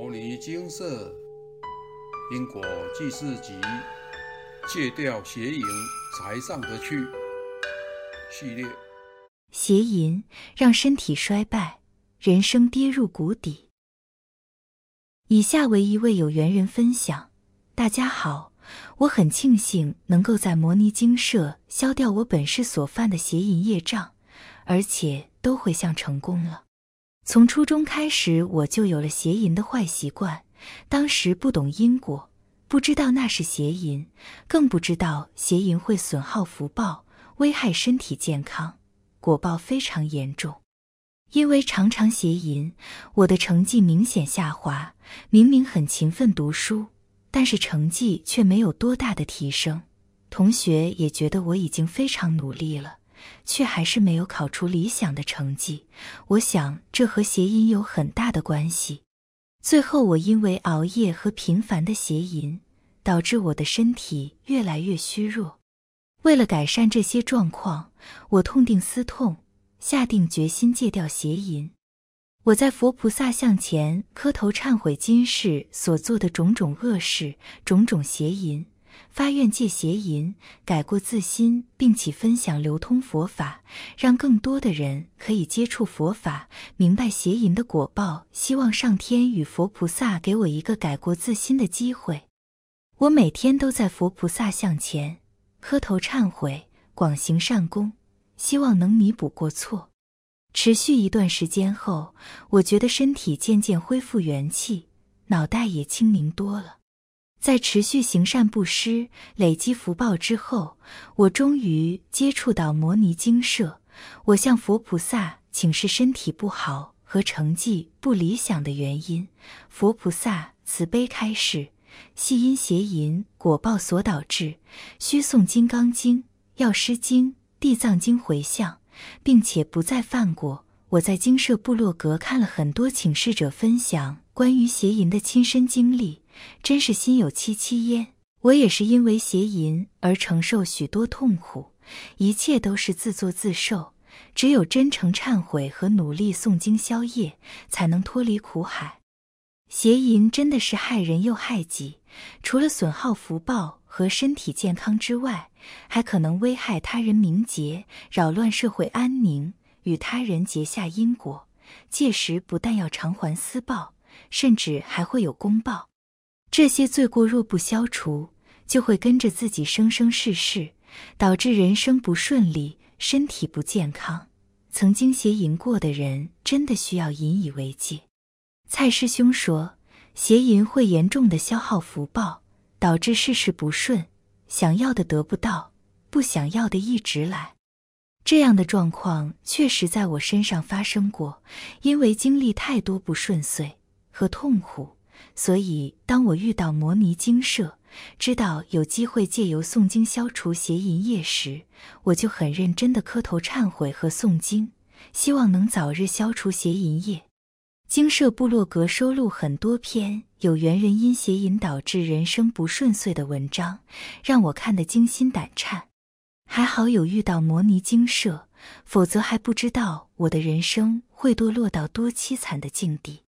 摩尼金色因果记事集，戒掉邪淫才上得去系列。邪淫让身体衰败，人生跌入谷底。以下为一位有缘人分享：大家好，我很庆幸能够在摩尼精舍消掉我本世所犯的邪淫业障，而且都回向成功了。从初中开始，我就有了邪淫的坏习惯。当时不懂因果，不知道那是邪淫，更不知道邪淫会损耗福报，危害身体健康，果报非常严重。因为常常邪淫，我的成绩明显下滑。明明很勤奋读书，但是成绩却没有多大的提升。同学也觉得我已经非常努力了。却还是没有考出理想的成绩，我想这和邪淫有很大的关系。最后，我因为熬夜和频繁的邪淫，导致我的身体越来越虚弱。为了改善这些状况，我痛定思痛，下定决心戒掉邪淫。我在佛菩萨像前磕头忏悔今世所做的种种恶事、种种邪淫。发愿戒邪淫，改过自新，并且分享流通佛法，让更多的人可以接触佛法，明白邪淫的果报。希望上天与佛菩萨给我一个改过自新的机会。我每天都在佛菩萨像前磕头忏悔，广行善功，希望能弥补过错。持续一段时间后，我觉得身体渐渐恢复元气，脑袋也清明多了。在持续行善布施、累积福报之后，我终于接触到摩尼精舍。我向佛菩萨请示身体不好和成绩不理想的原因。佛菩萨慈悲开示：系因邪淫果报所导致，需诵《金刚经》《药师经》《地藏经》回向，并且不再犯过。我在精舍部落格看了很多请示者分享关于邪淫的亲身经历。真是心有戚戚焉。我也是因为邪淫而承受许多痛苦，一切都是自作自受。只有真诚忏悔和努力诵经消业，才能脱离苦海。邪淫真的是害人又害己，除了损耗福报和身体健康之外，还可能危害他人名节，扰乱社会安宁，与他人结下因果。届时不但要偿还私报，甚至还会有公报。这些罪过若不消除，就会跟着自己生生世世，导致人生不顺利，身体不健康。曾经邪淫过的人，真的需要引以为戒。蔡师兄说，邪淫会严重的消耗福报，导致事事不顺，想要的得不到，不想要的一直来。这样的状况确实在我身上发生过，因为经历太多不顺遂和痛苦。所以，当我遇到摩尼精舍，知道有机会借由诵经消除邪淫业时，我就很认真的磕头忏悔和诵经，希望能早日消除邪淫业。精舍部落格收录很多篇有缘人因邪淫导致人生不顺遂的文章，让我看得惊心胆颤。还好有遇到摩尼精舍，否则还不知道我的人生会堕落到多凄惨的境地。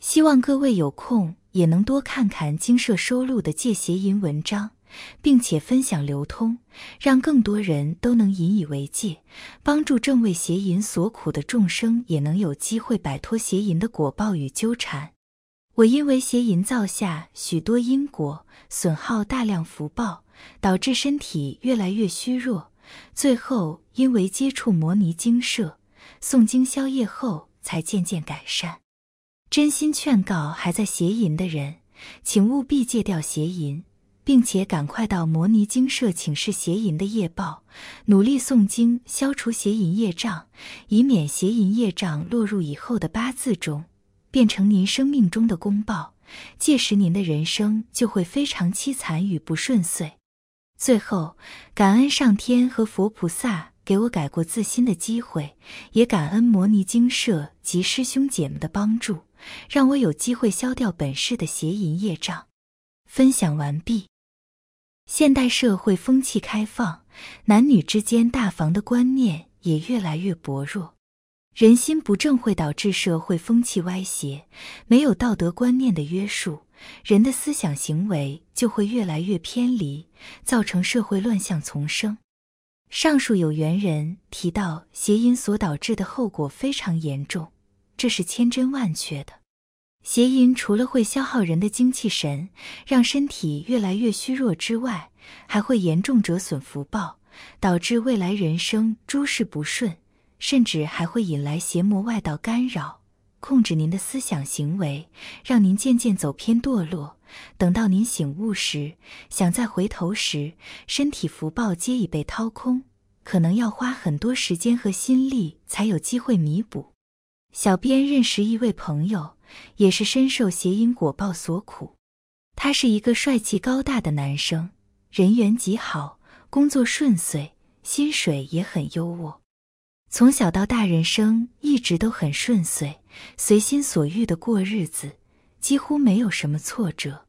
希望各位有空也能多看看精舍收录的戒邪淫文章，并且分享流通，让更多人都能引以为戒，帮助正为邪淫所苦的众生也能有机会摆脱邪淫的果报与纠缠。我因为邪淫造下许多因果，损耗大量福报，导致身体越来越虚弱，最后因为接触摩尼精舍，诵经消业后，才渐渐改善。真心劝告还在邪淫的人，请务必戒掉邪淫，并且赶快到摩尼精舍请示邪淫的业报，努力诵经消除邪淫业障，以免邪淫业障落入以后的八字中，变成您生命中的公报。届时您的人生就会非常凄惨与不顺遂。最后，感恩上天和佛菩萨。给我改过自新的机会，也感恩摩尼精舍及师兄姐们的帮助，让我有机会消掉本世的邪淫业障。分享完毕。现代社会风气开放，男女之间大防的观念也越来越薄弱。人心不正会导致社会风气歪斜，没有道德观念的约束，人的思想行为就会越来越偏离，造成社会乱象丛生。上述有缘人提到，邪淫所导致的后果非常严重，这是千真万确的。邪淫除了会消耗人的精气神，让身体越来越虚弱之外，还会严重折损福报，导致未来人生诸事不顺。甚至还会引来邪魔外道干扰，控制您的思想行为，让您渐渐走偏堕落。等到您醒悟时，想再回头时，身体福报皆已被掏空，可能要花很多时间和心力才有机会弥补。小编认识一位朋友，也是深受邪因果报所苦。他是一个帅气高大的男生，人缘极好，工作顺遂，薪水也很优渥。从小到大，人生一直都很顺遂，随心所欲的过日子，几乎没有什么挫折。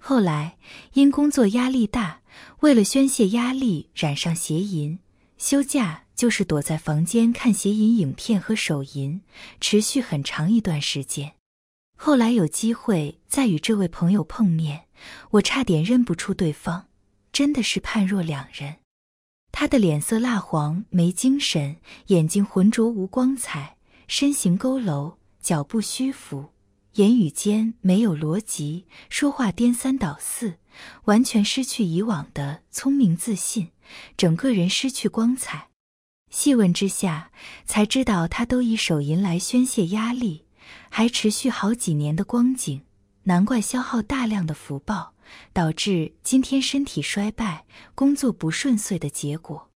后来因工作压力大，为了宣泄压力，染上邪淫，休假就是躲在房间看邪淫影片和手淫，持续很长一段时间。后来有机会再与这位朋友碰面，我差点认不出对方，真的是判若两人。他的脸色蜡黄，没精神，眼睛浑浊无光彩，身形佝偻，脚步虚浮，言语间没有逻辑，说话颠三倒四，完全失去以往的聪明自信，整个人失去光彩。细问之下，才知道他都以手淫来宣泄压力，还持续好几年的光景，难怪消耗大量的福报。导致今天身体衰败、工作不顺遂的结果。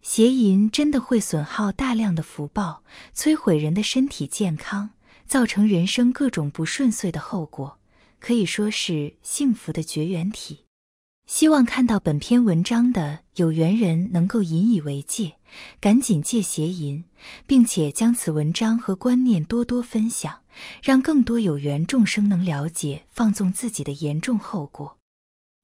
邪淫真的会损耗大量的福报，摧毁人的身体健康，造成人生各种不顺遂的后果，可以说是幸福的绝缘体。希望看到本篇文章的有缘人能够引以为戒，赶紧戒邪淫，并且将此文章和观念多多分享。让更多有缘众生能了解放纵自己的严重后果。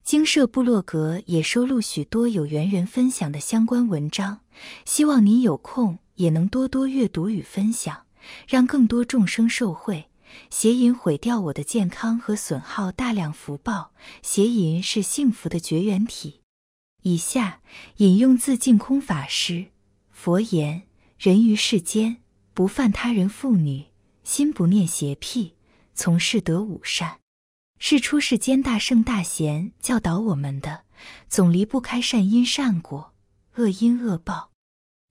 精舍部落格也收录许多有缘人分享的相关文章，希望您有空也能多多阅读与分享，让更多众生受惠。邪淫毁掉我的健康和损耗大量福报，邪淫是幸福的绝缘体。以下引用自净空法师：佛言，人于世间不犯他人妇女。心不念邪僻，从事得五善，是出世间大圣大贤教导我们的，总离不开善因善果、恶因恶报。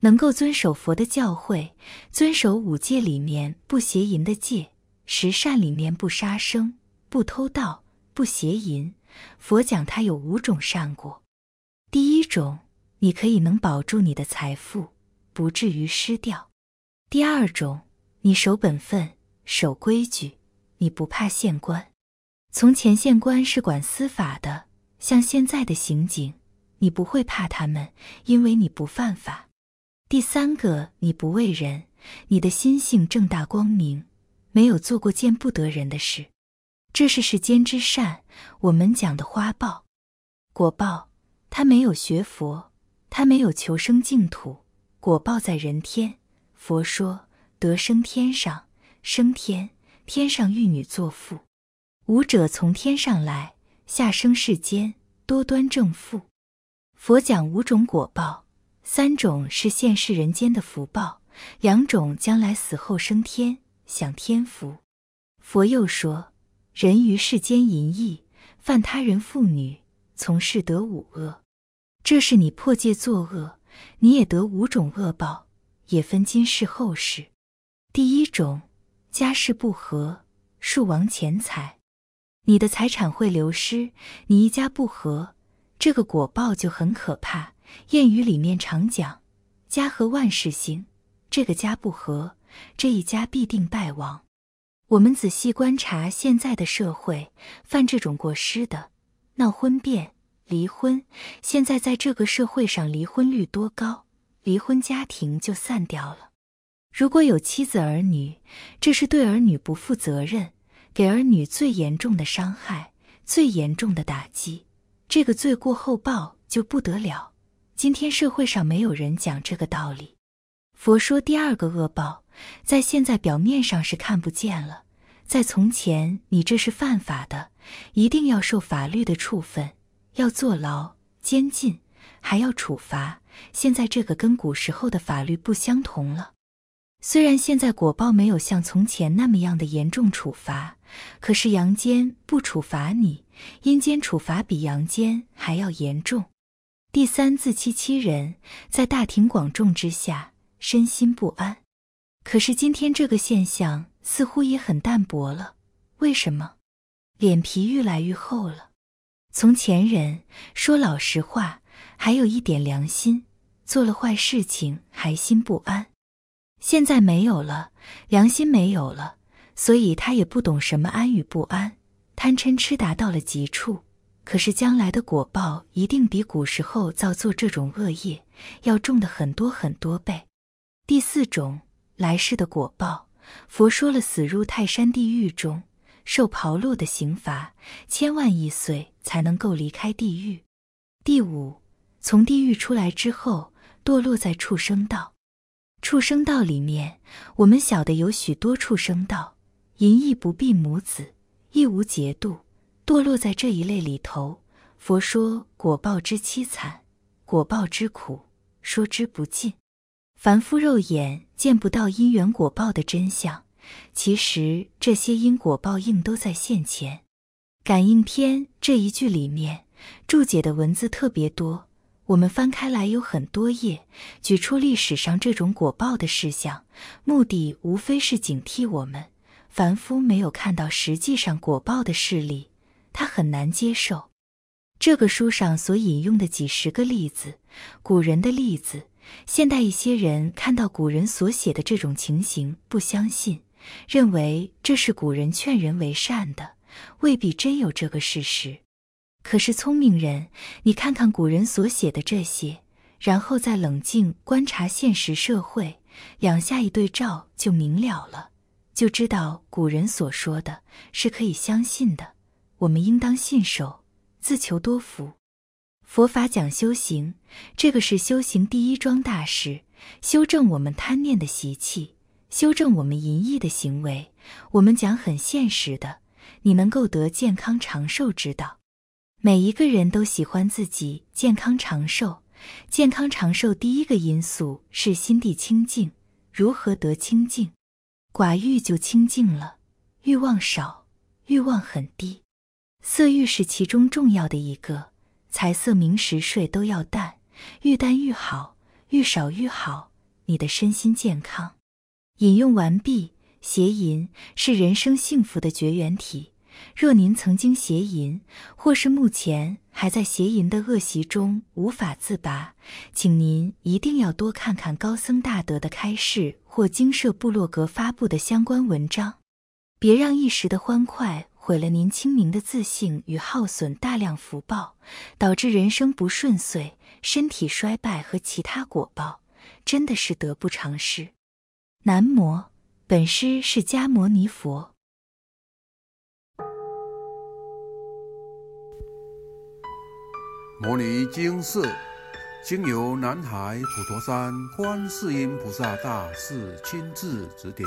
能够遵守佛的教诲，遵守五戒里面不邪淫的戒，十善里面不杀生、不偷盗、不邪淫。佛讲它有五种善果。第一种，你可以能保住你的财富，不至于失掉。第二种。你守本分，守规矩，你不怕县官。从前县官是管司法的，像现在的刑警，你不会怕他们，因为你不犯法。第三个，你不为人，你的心性正大光明，没有做过见不得人的事。这是世间之善，我们讲的花报、果报。他没有学佛，他没有求生净土，果报在人天。佛说。得生天上，升天，天上玉女作父；五者从天上来，下生世间，多端正父。佛讲五种果报，三种是现世人间的福报，两种将来死后升天享天福。佛又说，人于世间淫逸，犯他人妇女，从事得五恶。这是你破戒作恶，你也得五种恶报，也分今世后世。第一种，家事不和，数亡钱财，你的财产会流失。你一家不和，这个果报就很可怕。谚语里面常讲，家和万事兴，这个家不和，这一家必定败亡。我们仔细观察现在的社会，犯这种过失的，闹婚变、离婚。现在在这个社会上，离婚率多高？离婚家庭就散掉了。如果有妻子儿女，这是对儿女不负责任，给儿女最严重的伤害，最严重的打击。这个罪过后报就不得了。今天社会上没有人讲这个道理。佛说第二个恶报，在现在表面上是看不见了，在从前你这是犯法的，一定要受法律的处分，要坐牢、监禁，还要处罚。现在这个跟古时候的法律不相同了。虽然现在果报没有像从前那么样的严重处罚，可是阳间不处罚你，阴间处罚比阳间还要严重。第三，自欺欺人，在大庭广众之下，身心不安。可是今天这个现象似乎也很淡薄了。为什么？脸皮愈来愈厚了。从前人说老实话，还有一点良心，做了坏事情还心不安。现在没有了，良心没有了，所以他也不懂什么安与不安，贪嗔痴达到了极处。可是将来的果报一定比古时候造作这种恶业要重的很多很多倍。第四种来世的果报，佛说了死入泰山地狱中，受刨落的刑罚，千万亿岁才能够离开地狱。第五，从地狱出来之后，堕落在畜生道。畜生道里面，我们晓得有许多畜生道，淫亦不避母子，亦无节度，堕落在这一类里头。佛说果报之凄惨，果报之苦，说之不尽。凡夫肉眼见不到因缘果报的真相，其实这些因果报应都在现前。感应篇这一句里面注解的文字特别多。我们翻开来有很多页，举出历史上这种果报的事项，目的无非是警惕我们凡夫没有看到实际上果报的事例，他很难接受。这个书上所引用的几十个例子，古人的例子，现代一些人看到古人所写的这种情形，不相信，认为这是古人劝人为善的，未必真有这个事实。可是聪明人，你看看古人所写的这些，然后再冷静观察现实社会，两下一对照就明了了，就知道古人所说的是可以相信的。我们应当信守，自求多福。佛法讲修行，这个是修行第一桩大事，修正我们贪念的习气，修正我们淫逸的行为。我们讲很现实的，你能够得健康长寿之道。每一个人都喜欢自己健康长寿，健康长寿第一个因素是心地清净。如何得清净？寡欲就清净了，欲望少，欲望很低，色欲是其中重要的一个。财色名食睡都要淡，愈淡愈好，愈少愈好。你的身心健康。引用完毕。邪淫是人生幸福的绝缘体。若您曾经邪淫，或是目前还在邪淫的恶习中无法自拔，请您一定要多看看高僧大德的开示或经社部落格发布的相关文章，别让一时的欢快毁了您清明的自信与耗损大量福报，导致人生不顺遂、身体衰败和其他果报，真的是得不偿失。南无本师释迦牟尼佛。摩尼经释，经由南海普陀山观世音菩萨大士亲自指点，